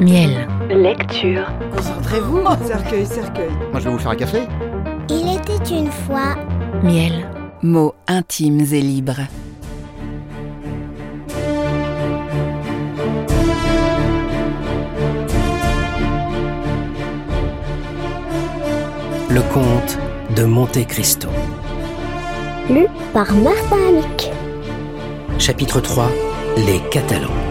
Miel. Lecture. Concentrez-vous. Cercueil, cercueil. Moi, je vais vous faire un café. Il était une fois. Miel. Mots intimes et libres. Le comte de Monte Cristo. Lu par Martin Amic. Chapitre 3 Les Catalans.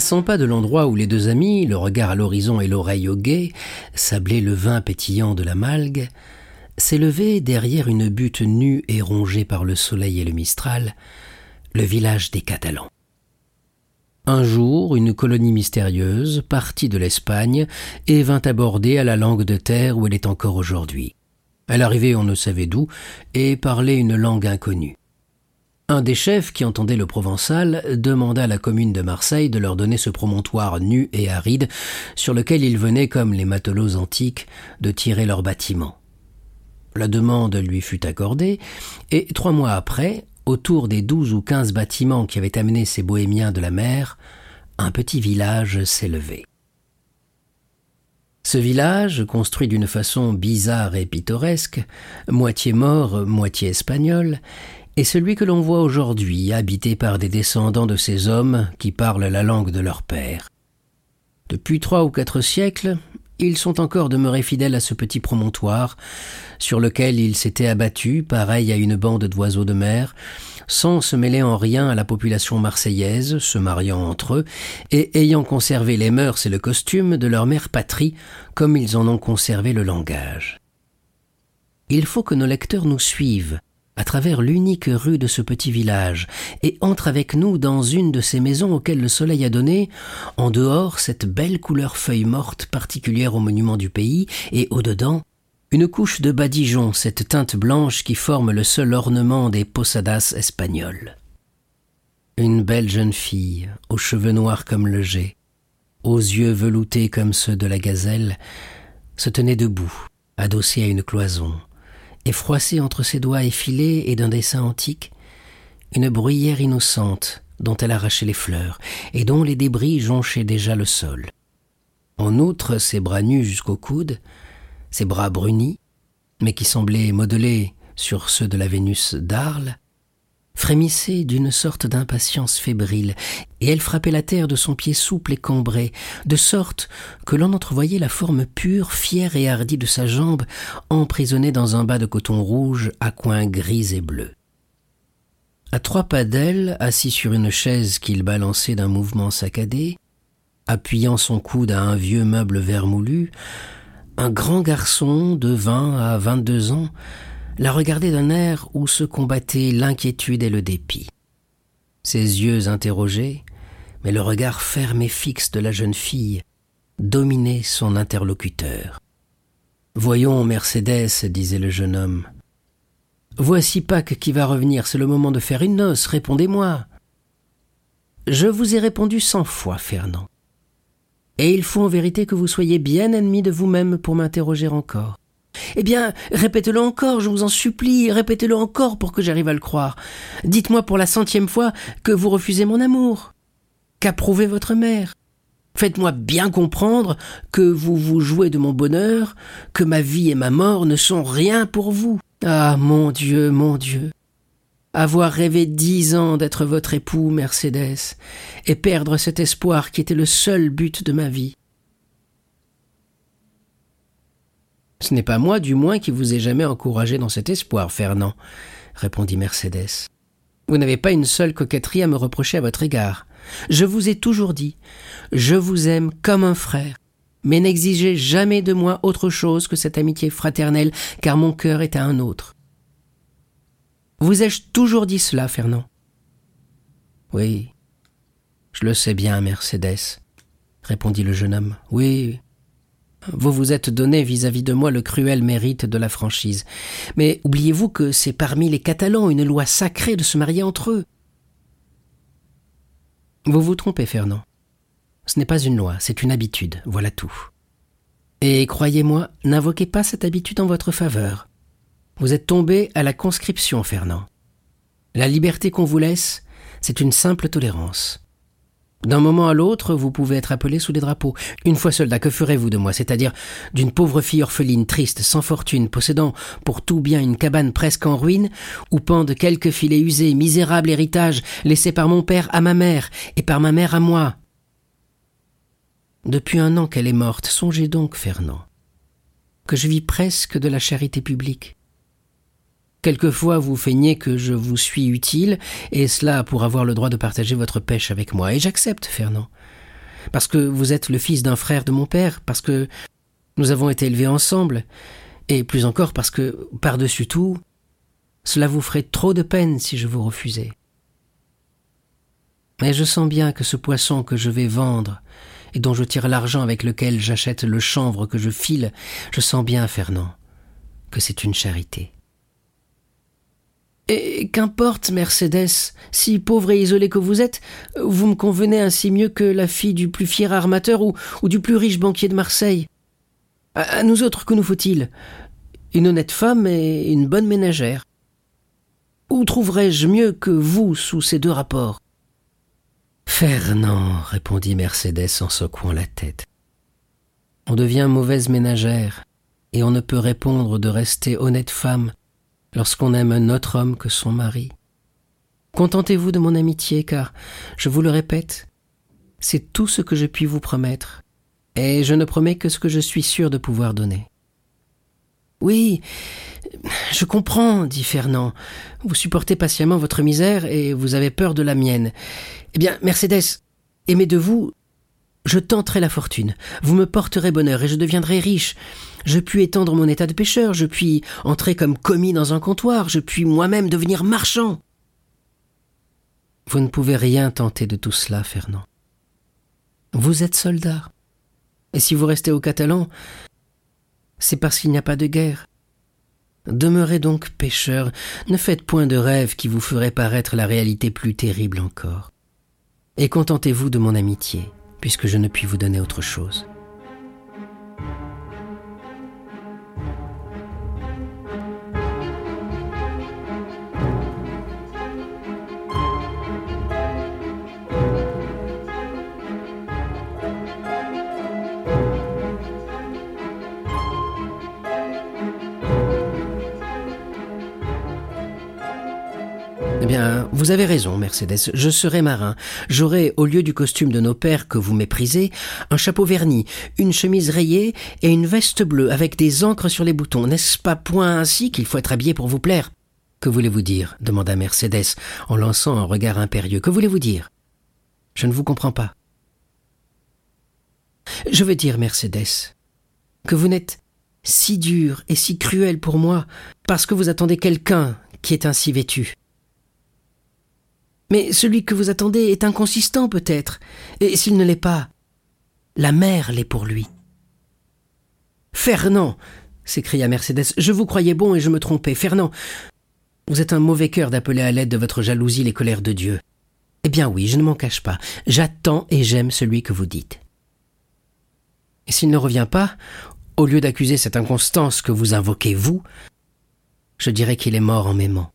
Cent pas de l'endroit où les deux amis, le regard à l'horizon et l'oreille au guet, sablaient le vin pétillant de la malgue, s'élevait derrière une butte nue et rongée par le soleil et le mistral, le village des Catalans. Un jour, une colonie mystérieuse partit de l'Espagne et vint aborder à la langue de terre où elle est encore aujourd'hui. Elle arrivait on ne savait d'où et parlait une langue inconnue. Un des chefs qui entendait le provençal demanda à la commune de Marseille de leur donner ce promontoire nu et aride sur lequel ils venaient, comme les matelots antiques, de tirer leurs bâtiments. La demande lui fut accordée, et trois mois après, autour des douze ou quinze bâtiments qui avaient amené ces bohémiens de la mer, un petit village s'élevait. Ce village, construit d'une façon bizarre et pittoresque, moitié mort, moitié espagnol, est celui que l'on voit aujourd'hui, habité par des descendants de ces hommes qui parlent la langue de leur père. Depuis trois ou quatre siècles, ils sont encore demeurés fidèles à ce petit promontoire, sur lequel ils s'étaient abattus, pareil à une bande d'oiseaux de mer, sans se mêler en rien à la population marseillaise, se mariant entre eux, et ayant conservé les mœurs et le costume de leur mère patrie, comme ils en ont conservé le langage. Il faut que nos lecteurs nous suivent, à travers l'unique rue de ce petit village, et entre avec nous dans une de ces maisons auxquelles le soleil a donné, en dehors, cette belle couleur feuille morte particulière aux monuments du pays, et au-dedans, une couche de badigeon, cette teinte blanche qui forme le seul ornement des posadas espagnoles. Une belle jeune fille, aux cheveux noirs comme le jet, aux yeux veloutés comme ceux de la gazelle, se tenait debout, adossée à une cloison, et froissée entre ses doigts effilés et d'un dessin antique, une bruyère innocente dont elle arrachait les fleurs, et dont les débris jonchaient déjà le sol. En outre, ses bras nus jusqu'au coude, ses bras brunis, mais qui semblaient modelés sur ceux de la Vénus d'Arles, frémissaient d'une sorte d'impatience fébrile, et elle frappait la terre de son pied souple et cambré, de sorte que l'on entrevoyait la forme pure, fière et hardie de sa jambe, emprisonnée dans un bas de coton rouge à coins gris et bleus. À trois pas d'elle, assis sur une chaise qu'il balançait d'un mouvement saccadé, appuyant son coude à un vieux meuble vermoulu, un grand garçon de vingt à vingt-deux ans la regardait d'un air où se combattaient l'inquiétude et le dépit. Ses yeux interrogés, mais le regard ferme et fixe de la jeune fille dominait son interlocuteur. Voyons, Mercédès, disait le jeune homme. Voici Pâques qui va revenir, c'est le moment de faire une noce, répondez-moi. Je vous ai répondu cent fois, Fernand. Et il faut en vérité que vous soyez bien ennemi de vous-même pour m'interroger encore. Eh bien, répétez-le encore, je vous en supplie, répétez-le encore pour que j'arrive à le croire. Dites-moi pour la centième fois que vous refusez mon amour. Qu'approuvez votre mère. Faites-moi bien comprendre que vous vous jouez de mon bonheur, que ma vie et ma mort ne sont rien pour vous. Ah, mon Dieu, mon Dieu. Avoir rêvé dix ans d'être votre époux, Mercédès, et perdre cet espoir qui était le seul but de ma vie. Ce n'est pas moi, du moins, qui vous ai jamais encouragé dans cet espoir, Fernand, répondit Mercédès. Vous n'avez pas une seule coquetterie à me reprocher à votre égard. Je vous ai toujours dit, je vous aime comme un frère, mais n'exigez jamais de moi autre chose que cette amitié fraternelle, car mon cœur est à un autre. Vous ai-je toujours dit cela, Fernand? Oui, je le sais bien, Mercédès, répondit le jeune homme. Oui, vous vous êtes donné vis-à-vis de moi le cruel mérite de la franchise. Mais oubliez-vous que c'est parmi les Catalans une loi sacrée de se marier entre eux. Vous vous trompez, Fernand. Ce n'est pas une loi, c'est une habitude, voilà tout. Et croyez-moi, n'invoquez pas cette habitude en votre faveur. Vous êtes tombé à la conscription, Fernand. La liberté qu'on vous laisse, c'est une simple tolérance. D'un moment à l'autre, vous pouvez être appelé sous les drapeaux. Une fois soldat, que ferez-vous de moi? C'est-à-dire d'une pauvre fille orpheline, triste, sans fortune, possédant pour tout bien une cabane presque en ruine, où pendent quelques filets usés, misérable héritage laissé par mon père à ma mère et par ma mère à moi. Depuis un an qu'elle est morte, songez donc, Fernand, que je vis presque de la charité publique. Quelquefois vous feignez que je vous suis utile, et cela pour avoir le droit de partager votre pêche avec moi, et j'accepte, Fernand. Parce que vous êtes le fils d'un frère de mon père, parce que nous avons été élevés ensemble, et plus encore parce que, par-dessus tout, cela vous ferait trop de peine si je vous refusais. Mais je sens bien que ce poisson que je vais vendre, et dont je tire l'argent avec lequel j'achète le chanvre que je file, je sens bien, Fernand, que c'est une charité. Et qu'importe, Mercedes, si pauvre et isolé que vous êtes, vous me convenez ainsi mieux que la fille du plus fier armateur ou, du plus riche banquier de Marseille. À, nous autres, que nous faut-il? Une honnête femme et une bonne ménagère. Où trouverais-je mieux que vous sous ces deux rapports? Fernand, répondit Mercedes en secouant la tête. On devient mauvaise ménagère, et on ne peut répondre de rester honnête femme lorsqu'on aime un autre homme que son mari. Contentez-vous de mon amitié, car, je vous le répète, c'est tout ce que je puis vous promettre, et je ne promets que ce que je suis sûr de pouvoir donner. Oui, je comprends, dit Fernand. Vous supportez patiemment votre misère et vous avez peur de la mienne. Eh bien, Mercedes, aimez de vous, je tenterai la fortune. Vous me porterez bonheur et je deviendrai riche. Je puis étendre mon état de pêcheur, je puis entrer comme commis dans un comptoir, je puis moi-même devenir marchand. Vous ne pouvez rien tenter de tout cela, Fernand. Vous êtes soldat. Et si vous restez au Catalan, c'est parce qu'il n'y a pas de guerre. Demeurez donc pêcheur, ne faites point de rêves qui vous feraient paraître la réalité plus terrible encore. Et contentez-vous de mon amitié, puisque je ne puis vous donner autre chose. Bien, vous avez raison, Mercedes. Je serai marin. J'aurai, au lieu du costume de nos pères que vous méprisez, un chapeau verni, une chemise rayée et une veste bleue avec des encres sur les boutons. N'est-ce pas point ainsi qu'il faut être habillé pour vous plaire? Que voulez-vous dire? demanda Mercedes en lançant un regard impérieux. Que voulez-vous dire? Je ne vous comprends pas. Je veux dire, Mercedes, que vous n'êtes si dur et si cruel pour moi parce que vous attendez quelqu'un qui est ainsi vêtu. Mais celui que vous attendez est inconsistant peut-être, et s'il ne l'est pas, la mère l'est pour lui. Fernand s'écria Mercedes, je vous croyais bon et je me trompais. Fernand, vous êtes un mauvais cœur d'appeler à l'aide de votre jalousie les colères de Dieu. Eh bien oui, je ne m'en cache pas. J'attends et j'aime celui que vous dites. Et s'il ne revient pas, au lieu d'accuser cette inconstance que vous invoquez vous, je dirais qu'il est mort en m'aimant.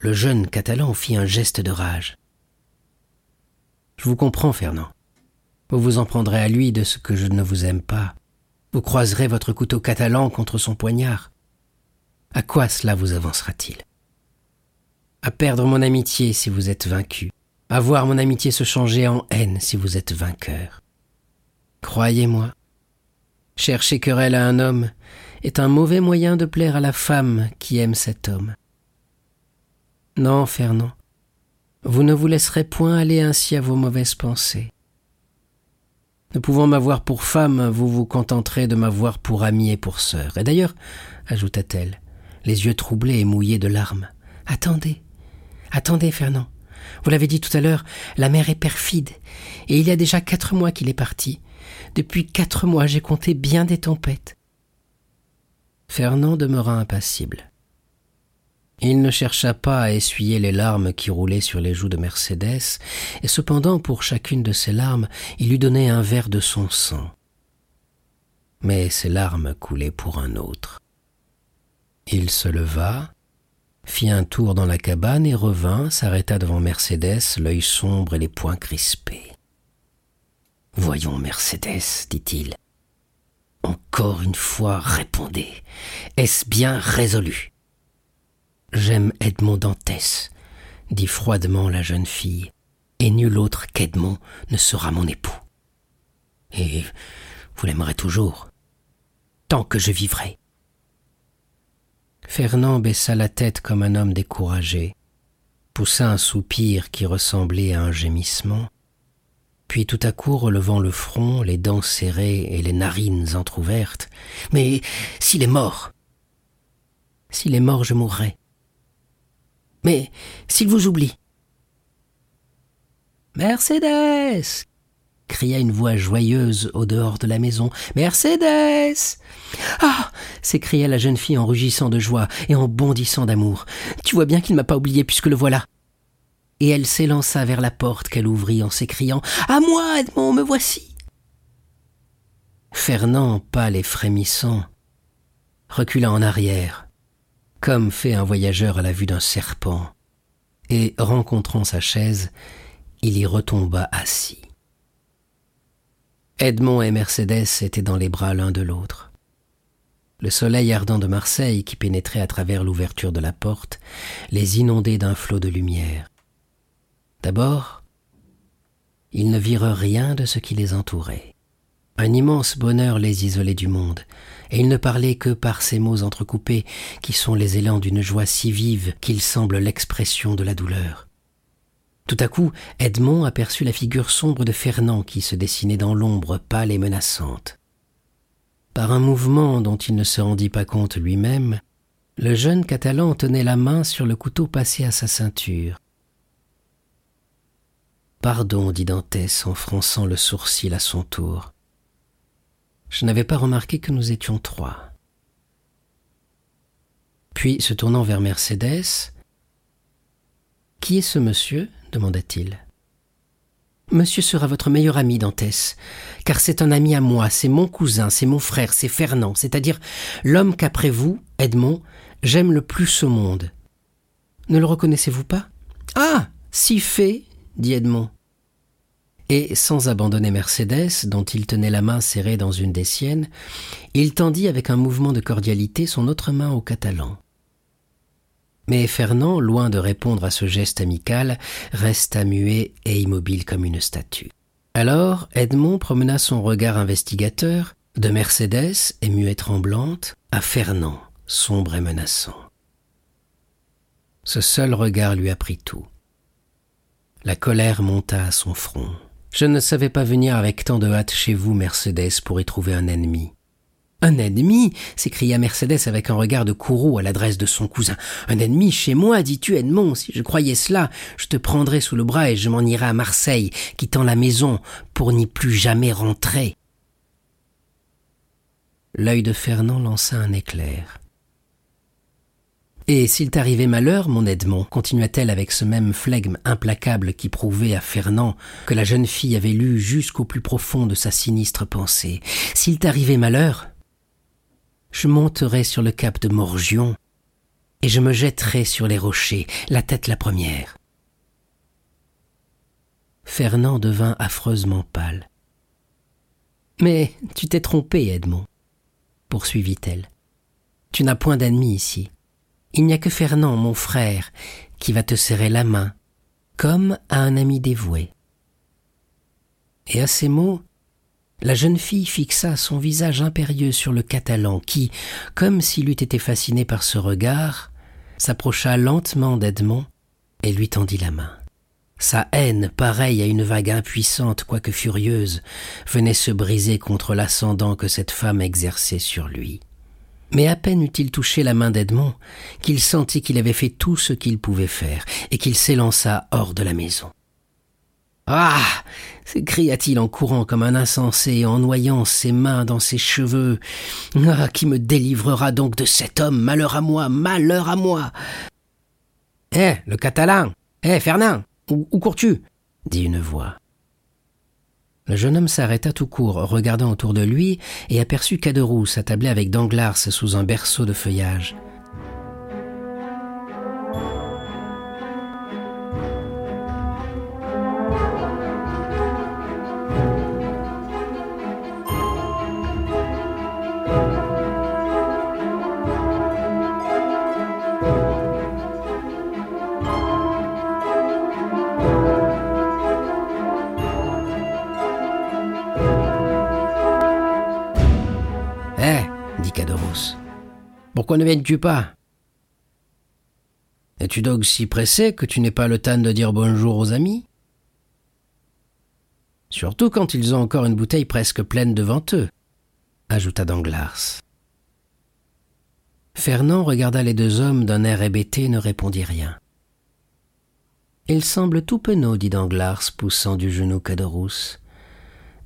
Le jeune Catalan fit un geste de rage. Je vous comprends, Fernand. Vous vous en prendrez à lui de ce que je ne vous aime pas. Vous croiserez votre couteau catalan contre son poignard. À quoi cela vous avancera-t-il? À perdre mon amitié si vous êtes vaincu, à voir mon amitié se changer en haine si vous êtes vainqueur. Croyez-moi, chercher querelle à un homme est un mauvais moyen de plaire à la femme qui aime cet homme. Non, Fernand, vous ne vous laisserez point aller ainsi à vos mauvaises pensées. Ne pouvant m'avoir pour femme, vous vous contenterez de m'avoir pour amie et pour sœur. Et d'ailleurs, ajouta-t-elle, les yeux troublés et mouillés de larmes, attendez, attendez, Fernand. Vous l'avez dit tout à l'heure, la mère est perfide, et il y a déjà quatre mois qu'il est parti. Depuis quatre mois, j'ai compté bien des tempêtes. Fernand demeura impassible. Il ne chercha pas à essuyer les larmes qui roulaient sur les joues de Mercédès, et cependant pour chacune de ces larmes il lui donnait un verre de son sang. Mais ces larmes coulaient pour un autre. Il se leva, fit un tour dans la cabane et revint, s'arrêta devant Mercédès, l'œil sombre et les poings crispés. Voyons, Mercédès, dit-il. Encore une fois, répondez. Est-ce bien résolu? J'aime Edmond Dantès, dit froidement la jeune fille, et nul autre qu'Edmond ne sera mon époux. Et vous l'aimerez toujours, tant que je vivrai. Fernand baissa la tête comme un homme découragé, poussa un soupir qui ressemblait à un gémissement, puis tout à coup relevant le front, les dents serrées et les narines entr'ouvertes. Mais s'il est mort S'il est mort, je mourrai. Mais s'il vous oublie. Mercédès cria une voix joyeuse au dehors de la maison. Mercédès Ah s'écria la jeune fille en rugissant de joie et en bondissant d'amour. Tu vois bien qu'il ne m'a pas oublié puisque le voilà. Et elle s'élança vers la porte qu'elle ouvrit en s'écriant À moi, Edmond, me voici Fernand, pâle et frémissant, recula en arrière, comme fait un voyageur à la vue d'un serpent, et, rencontrant sa chaise, il y retomba assis. Edmond et Mercédès étaient dans les bras l'un de l'autre. Le soleil ardent de Marseille, qui pénétrait à travers l'ouverture de la porte, les inondait d'un flot de lumière. D'abord, ils ne virent rien de ce qui les entourait. Un immense bonheur les isolait du monde, et ils ne parlaient que par ces mots entrecoupés qui sont les élans d'une joie si vive qu'ils semblent l'expression de la douleur. Tout à coup, Edmond aperçut la figure sombre de Fernand qui se dessinait dans l'ombre pâle et menaçante. Par un mouvement dont il ne se rendit pas compte lui-même, le jeune Catalan tenait la main sur le couteau passé à sa ceinture. Pardon, dit Dantès en fronçant le sourcil à son tour. Je n'avais pas remarqué que nous étions trois. Puis, se tournant vers Mercédès, Qui est ce monsieur? demanda-t-il. Monsieur sera votre meilleur ami, Dantès, car c'est un ami à moi, c'est mon cousin, c'est mon frère, c'est Fernand, c'est-à-dire l'homme qu'après vous, Edmond, j'aime le plus au monde. Ne le reconnaissez-vous pas Ah Si fait dit Edmond. Et, sans abandonner Mercédès, dont il tenait la main serrée dans une des siennes, il tendit avec un mouvement de cordialité son autre main au Catalan. Mais Fernand, loin de répondre à ce geste amical, resta muet et immobile comme une statue. Alors Edmond promena son regard investigateur de Mercédès, émue et tremblante, à Fernand, sombre et menaçant. Ce seul regard lui apprit tout. La colère monta à son front. Je ne savais pas venir avec tant de hâte chez vous, Mercédès, pour y trouver un ennemi. Un ennemi? s'écria Mercédès avec un regard de courroux à l'adresse de son cousin. Un ennemi chez moi, dis-tu, Edmond, si je croyais cela, je te prendrais sous le bras et je m'en irais à Marseille, quittant la maison, pour n'y plus jamais rentrer. L'œil de Fernand lança un éclair. Et s'il t'arrivait malheur, mon Edmond, continua-t-elle avec ce même flegme implacable qui prouvait à Fernand que la jeune fille avait lu jusqu'au plus profond de sa sinistre pensée, s'il t'arrivait malheur, je monterai sur le cap de Morgion et je me jetterai sur les rochers, la tête la première. Fernand devint affreusement pâle. Mais tu t'es trompé, Edmond, poursuivit-elle. Tu n'as point d'ennemi ici. Il n'y a que Fernand, mon frère, qui va te serrer la main, comme à un ami dévoué. Et à ces mots, la jeune fille fixa son visage impérieux sur le Catalan, qui, comme s'il eût été fasciné par ce regard, s'approcha lentement d'Edmond et lui tendit la main. Sa haine, pareille à une vague impuissante quoique furieuse, venait se briser contre l'ascendant que cette femme exerçait sur lui. Mais à peine eut-il touché la main d'Edmond qu'il sentit qu'il avait fait tout ce qu'il pouvait faire et qu'il s'élança hors de la maison. Ah s'écria-t-il en courant comme un insensé et en noyant ses mains dans ses cheveux. Ah qui me délivrera donc de cet homme Malheur à moi Malheur à moi Hé, le catalan Hé, Fernand Où, où cours-tu? dit une voix. Le jeune homme s'arrêta tout court, regardant autour de lui, et aperçut Caderousse attablé avec Danglars sous un berceau de feuillage. Ne viens-tu pas? Es-tu donc si pressé que tu n'aies pas le temps de dire bonjour aux amis? Surtout quand ils ont encore une bouteille presque pleine devant eux, ajouta Danglars. Fernand regarda les deux hommes d'un air hébété et ne répondit rien. Il semble tout penaud, dit Danglars, poussant du genou Caderousse.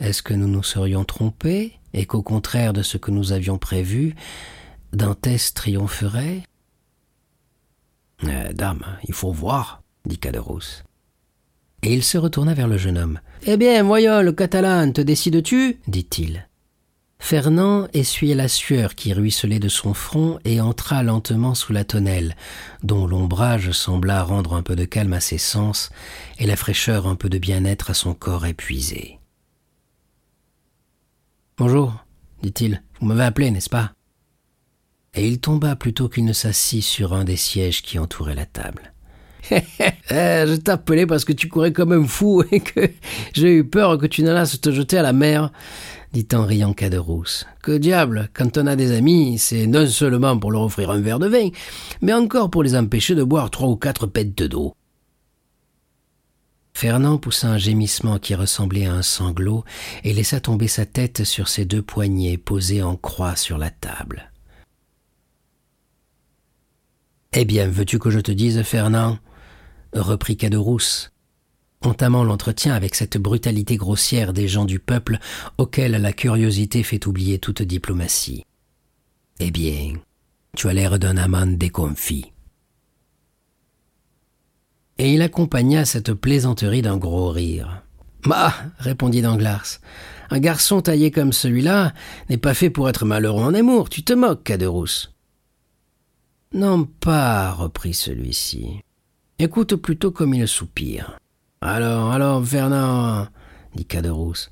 Est-ce que nous nous serions trompés et qu'au contraire de ce que nous avions prévu, Dantès triompherait Euh, Dame, il faut voir, dit Caderousse. Et il se retourna vers le jeune homme. Eh bien, voyons, le catalan, te décides-tu? dit-il. Fernand essuyait la sueur qui ruisselait de son front et entra lentement sous la tonnelle, dont l'ombrage sembla rendre un peu de calme à ses sens et la fraîcheur un peu de bien-être à son corps épuisé. Bonjour, dit-il. Vous m'avez appelé, n'est-ce pas? Et il tomba plutôt qu'il ne s'assit sur un des sièges qui entouraient la table. Eh, je t'appelais parce que tu courais comme un fou et que j'ai eu peur que tu n'allasses te jeter à la mer, dit en riant Caderousse. Que diable, quand on a des amis, c'est non seulement pour leur offrir un verre de vin, mais encore pour les empêcher de boire trois ou quatre pêtes d'eau. Fernand poussa un gémissement qui ressemblait à un sanglot et laissa tomber sa tête sur ses deux poignets posés en croix sur la table. Eh bien, veux-tu que je te dise, Fernand? reprit Caderousse, entamant l'entretien avec cette brutalité grossière des gens du peuple auquel la curiosité fait oublier toute diplomatie. Eh bien, tu as l'air d'un amant déconfit. Et il accompagna cette plaisanterie d'un gros rire. Bah, répondit Danglars, un garçon taillé comme celui-là n'est pas fait pour être malheureux en amour. Tu te moques, Caderousse. Non pas, reprit celui-ci. Écoute plutôt comme il soupire. Alors, alors, Fernand, dit Caderousse.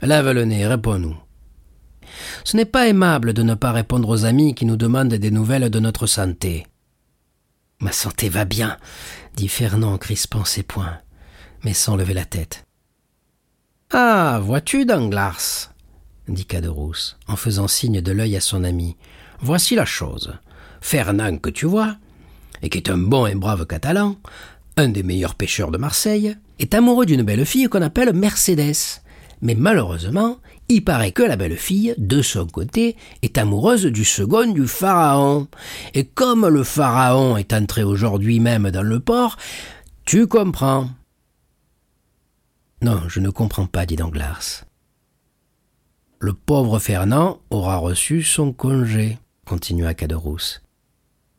Lève le nez, réponds-nous. Ce n'est pas aimable de ne pas répondre aux amis qui nous demandent des nouvelles de notre santé. Ma santé va bien, dit Fernand en crispant ses poings, mais sans lever la tête. Ah, vois-tu, Danglars, dit Caderousse, en faisant signe de l'œil à son ami. Voici la chose. Fernand que tu vois, et qui est un bon et brave catalan, un des meilleurs pêcheurs de Marseille, est amoureux d'une belle fille qu'on appelle Mercédès. Mais malheureusement, il paraît que la belle fille, de son côté, est amoureuse du second du pharaon. Et comme le pharaon est entré aujourd'hui même dans le port, tu comprends. Non, je ne comprends pas, dit Danglars. Le pauvre Fernand aura reçu son congé, continua Caderousse.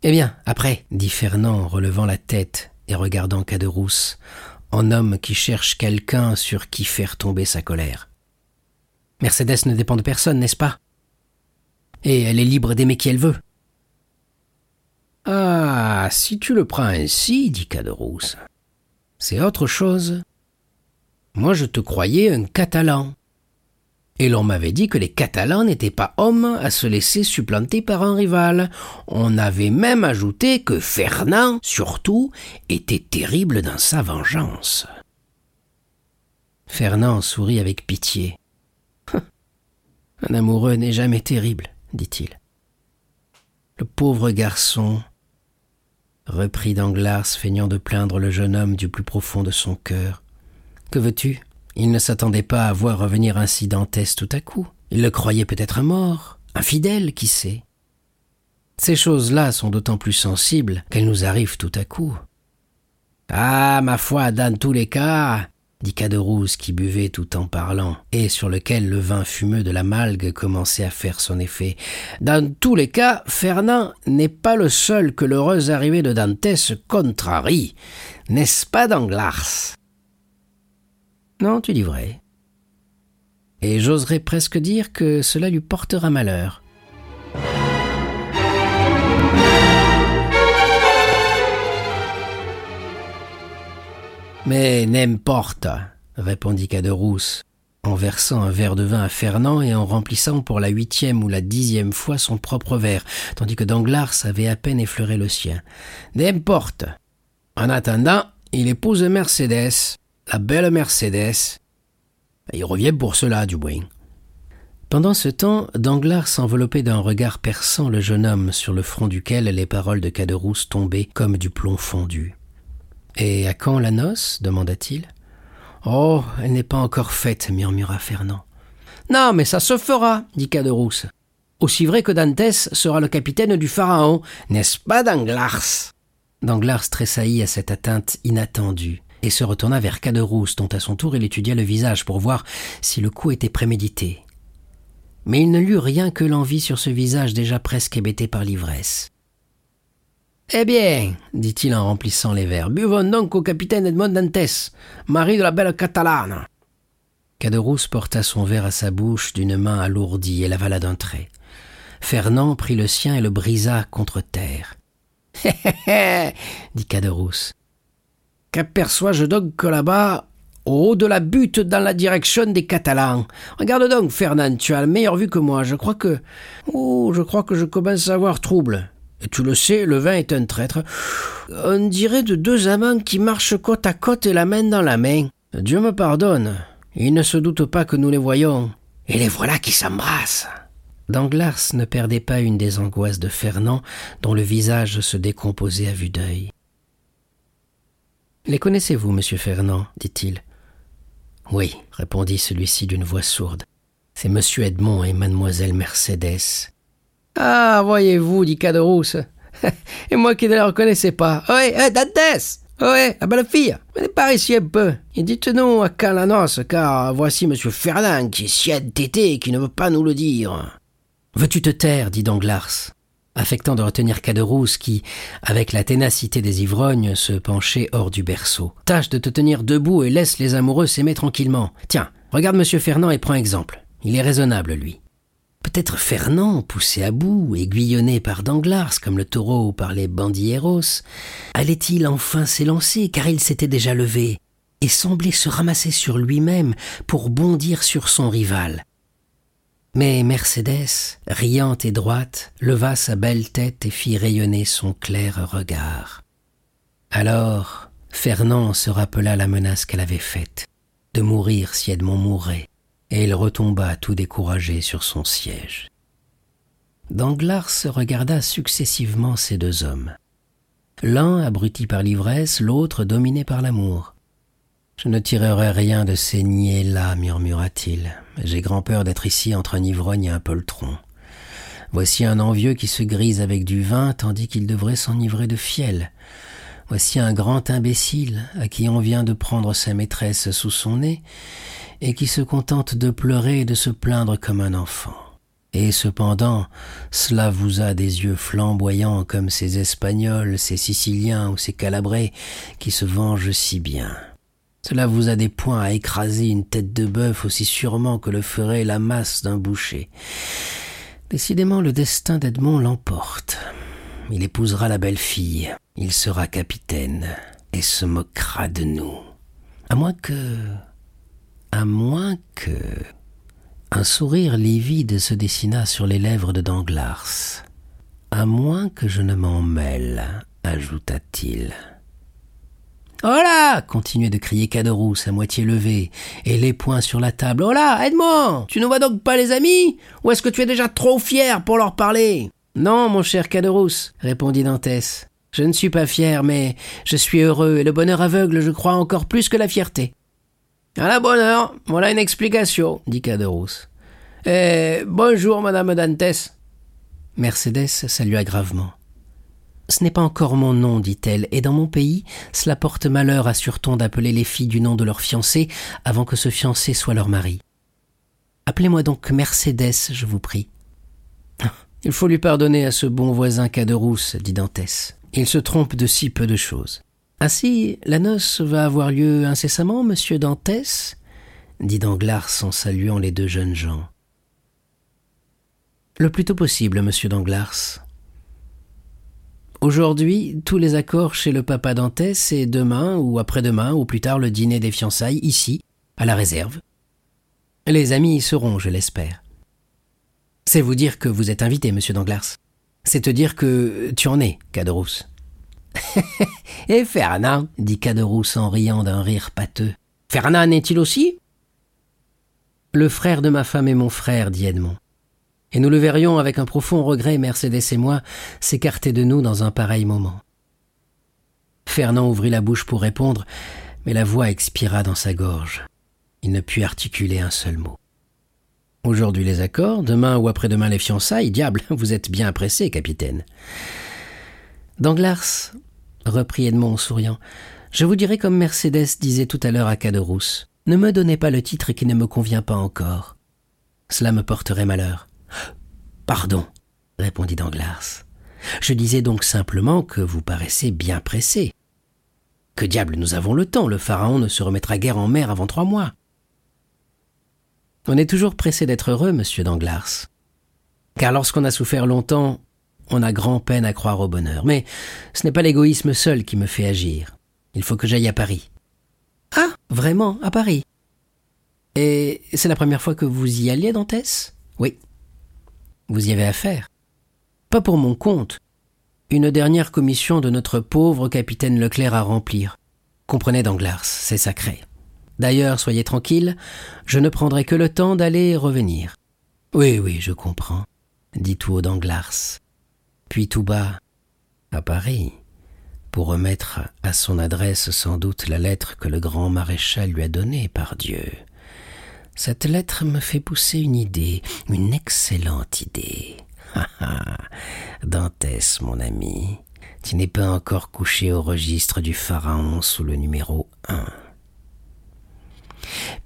Eh bien, après, dit Fernand relevant la tête et regardant Caderousse, en homme qui cherche quelqu'un sur qui faire tomber sa colère. Mercédès ne dépend de personne, n'est-ce pas? Et elle est libre d'aimer qui elle veut. Ah, si tu le prends ainsi, dit Caderousse, c'est autre chose. Moi, je te croyais un Catalan. Et l'on m'avait dit que les Catalans n'étaient pas hommes à se laisser supplanter par un rival. On avait même ajouté que Fernand, surtout, était terrible dans sa vengeance. Fernand sourit avec pitié. Un amoureux n'est jamais terrible, dit-il. Le pauvre garçon, reprit Danglars, feignant de plaindre le jeune homme du plus profond de son cœur. Que veux-tu? Il ne s'attendait pas à voir revenir ainsi Dantès tout à coup. Il le croyait peut-être mort, infidèle, qui sait. Ces choses-là sont d'autant plus sensibles qu'elles nous arrivent tout à coup. Ah, ma foi, dans tous les cas, dit Caderousse qui buvait tout en parlant, et sur lequel le vin fumeux de la malgue commençait à faire son effet. Dans tous les cas, Fernand n'est pas le seul que l'heureuse arrivée de Dantès contrarie. N'est-ce pas, Danglars? Non, tu dis vrai. Et j'oserais presque dire que cela lui portera malheur. Mais n'importe, répondit Caderousse, en versant un verre de vin à Fernand et en remplissant pour la huitième ou la dixième fois son propre verre, tandis que Danglars avait à peine effleuré le sien. N'importe. En attendant, il épouse Mercédès, la belle Mercédès. Il revient pour cela, du. Pendant ce temps, Danglars enveloppait d'un regard perçant le jeune homme sur le front duquel les paroles de Caderousse tombaient comme du plomb fondu. Et à quand la noce? demanda-t-il. Oh, elle n'est pas encore faite, murmura Fernand. Non, mais ça se fera, dit Caderousse. Aussi vrai que Dantès sera le capitaine du Pharaon, n'est-ce pas, Danglars? Danglars tressaillit à cette atteinte inattendue et se retourna vers Caderousse, dont à son tour il étudia le visage pour voir si le coup était prémédité. Mais il ne lut rien que l'envie sur ce visage déjà presque hébété par l'ivresse. Eh bien, dit-il en remplissant les verres, buvons donc au capitaine Edmond Dantès, mari de la belle Catalane. Caderousse porta son verre à sa bouche d'une main alourdie et l'avala d'un trait. Fernand prit le sien et le brisa contre terre. Hé hé hé dit Caderousse. Qu'aperçois-je donc que là-bas, au haut de la butte dans la direction des Catalans Regarde donc, Fernand, tu as la meilleure vue que moi. Je crois que. Oh, je crois que je commence à avoir trouble. Tu le sais, le vin est un traître. On dirait de deux amants qui marchent côte à côte et la main dans la main. Dieu me pardonne. Ils ne se doutent pas que nous les voyons. Et les voilà qui s'embrassent. Danglars ne perdait pas une des angoisses de Fernand, dont le visage se décomposait à vue d'œil. Les connaissez-vous, monsieur Fernand dit-il. Oui, répondit celui-ci d'une voix sourde. C'est monsieur Edmond et mademoiselle Mercédès. Ah, voyez-vous, dit Caderousse. Et moi qui ne la reconnaissais pas. Oui, hey, Dantès Oui, la belle fille Venez par ici un peu. Et dites-nous à quand la car voici monsieur Fernand qui est si entêté et qui ne veut pas nous le dire. Veux-tu te taire dit Danglars, affectant de retenir Caderousse qui, avec la ténacité des ivrognes, se penchait hors du berceau. Tâche de te tenir debout et laisse les amoureux s'aimer tranquillement. Tiens, regarde monsieur Fernand et prends exemple. Il est raisonnable, lui. Peut-être Fernand, poussé à bout, aiguillonné par Danglars comme le taureau par les bandilleros, allait-il enfin s'élancer car il s'était déjà levé et semblait se ramasser sur lui-même pour bondir sur son rival? Mais Mercédès, riante et droite, leva sa belle tête et fit rayonner son clair regard. Alors, Fernand se rappela la menace qu'elle avait faite, de mourir si Edmond mourait, et il retomba tout découragé sur son siège. Danglars regarda successivement ces deux hommes. L'un abruti par l'ivresse, l'autre dominé par l'amour. Je ne tirerai rien de ces niais-là, murmura-t-il. J'ai grand peur d'être ici entre un ivrogne et un poltron. Voici un envieux qui se grise avec du vin tandis qu'il devrait s'enivrer de fiel. Voici un grand imbécile à qui on vient de prendre sa maîtresse sous son nez et qui se contente de pleurer et de se plaindre comme un enfant. Et cependant, cela vous a des yeux flamboyants comme ces Espagnols, ces Siciliens ou ces Calabrés qui se vengent si bien. Cela vous a des poings à écraser une tête de bœuf aussi sûrement que le ferait la masse d'un boucher. Décidément, le destin d'Edmond l'emporte. Il épousera la belle fille, il sera capitaine et se moquera de nous. À moins que à moins que... Un sourire livide se dessina sur les lèvres de Danglars. À moins que je ne m'en mêle, ajouta-t-il. Hola continuait de crier Caderousse à moitié levé, et les poings sur la table. Hola, Edmond Tu ne vois donc pas les amis? Ou est-ce que tu es déjà trop fier pour leur parler? Non, mon cher Caderousse, répondit Dantès. Je ne suis pas fier, mais je suis heureux, et le bonheur aveugle, je crois, encore plus que la fierté. À la bonne heure, voilà une explication, dit Caderousse. Eh, bonjour, madame Dantès. Mercédès salua gravement. Ce n'est pas encore mon nom, dit-elle, et dans mon pays, cela porte malheur, assure-t-on, d'appeler les filles du nom de leur fiancé avant que ce fiancé soit leur mari. Appelez-moi donc Mercédès, je vous prie. Il faut lui pardonner à ce bon voisin Caderousse, dit Dantès. Il se trompe de si peu de choses. Ainsi, la noce va avoir lieu incessamment, monsieur Dantès dit Danglars en saluant les deux jeunes gens. Le plus tôt possible, monsieur Danglars. Aujourd'hui, tous les accords chez le papa Dantès et demain ou après-demain ou plus tard le dîner des fiançailles ici, à la réserve. Les amis y seront, je l'espère. C'est vous dire que vous êtes invité, monsieur Danglars. C'est te dire que tu en es, Caderousse. Et Fernand dit Caderousse en riant d'un rire pâteux. Fernand est-il aussi? Le frère de ma femme est mon frère, dit Edmond et nous le verrions avec un profond regret, Mercédès et moi, s'écarter de nous dans un pareil moment. Fernand ouvrit la bouche pour répondre, mais la voix expira dans sa gorge. Il ne put articuler un seul mot. Aujourd'hui les accords, demain ou après-demain les fiançailles, diable, vous êtes bien pressé, capitaine. Danglars, reprit Edmond en souriant, je vous dirai comme Mercédès disait tout à l'heure à Caderousse. Ne me donnez pas le titre qui ne me convient pas encore. Cela me porterait malheur. Pardon, répondit Danglars. Je disais donc simplement que vous paraissez bien pressé. Que diable, nous avons le temps, le pharaon ne se remettra guère en mer avant trois mois. On est toujours pressé d'être heureux, monsieur Danglars. Car lorsqu'on a souffert longtemps, on a grand peine à croire au bonheur. Mais ce n'est pas l'égoïsme seul qui me fait agir. Il faut que j'aille à Paris. Ah, vraiment, à Paris. Et c'est la première fois que vous y alliez, Dantès? Oui. Vous y avez affaire. Pas pour mon compte. Une dernière commission de notre pauvre capitaine Leclerc à remplir. Comprenez Danglars, c'est sacré. D'ailleurs, soyez tranquille, je ne prendrai que le temps d'aller et revenir. Oui, oui, je comprends, dit tout haut Danglars. Puis tout bas, à Paris, pour remettre à son adresse sans doute la lettre que le grand maréchal lui a donnée, par Dieu. Cette lettre me fait pousser une idée, une excellente idée. Dantès, mon ami, tu n'es pas encore couché au registre du Pharaon sous le numéro 1.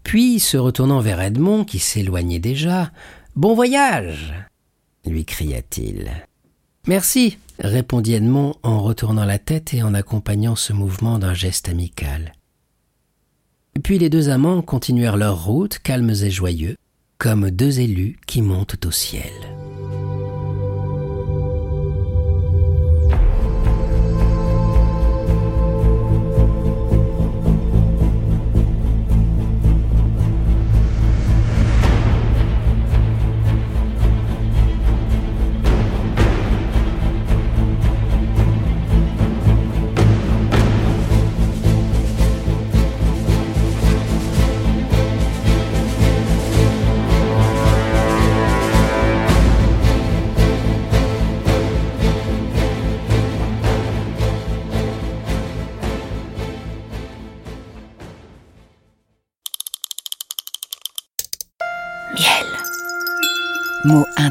Puis, se retournant vers Edmond, qui s'éloignait déjà, Bon voyage lui cria-t-il. Merci, répondit Edmond en retournant la tête et en accompagnant ce mouvement d'un geste amical. Puis les deux amants continuèrent leur route, calmes et joyeux, comme deux élus qui montent au ciel.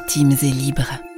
Intimes et libres.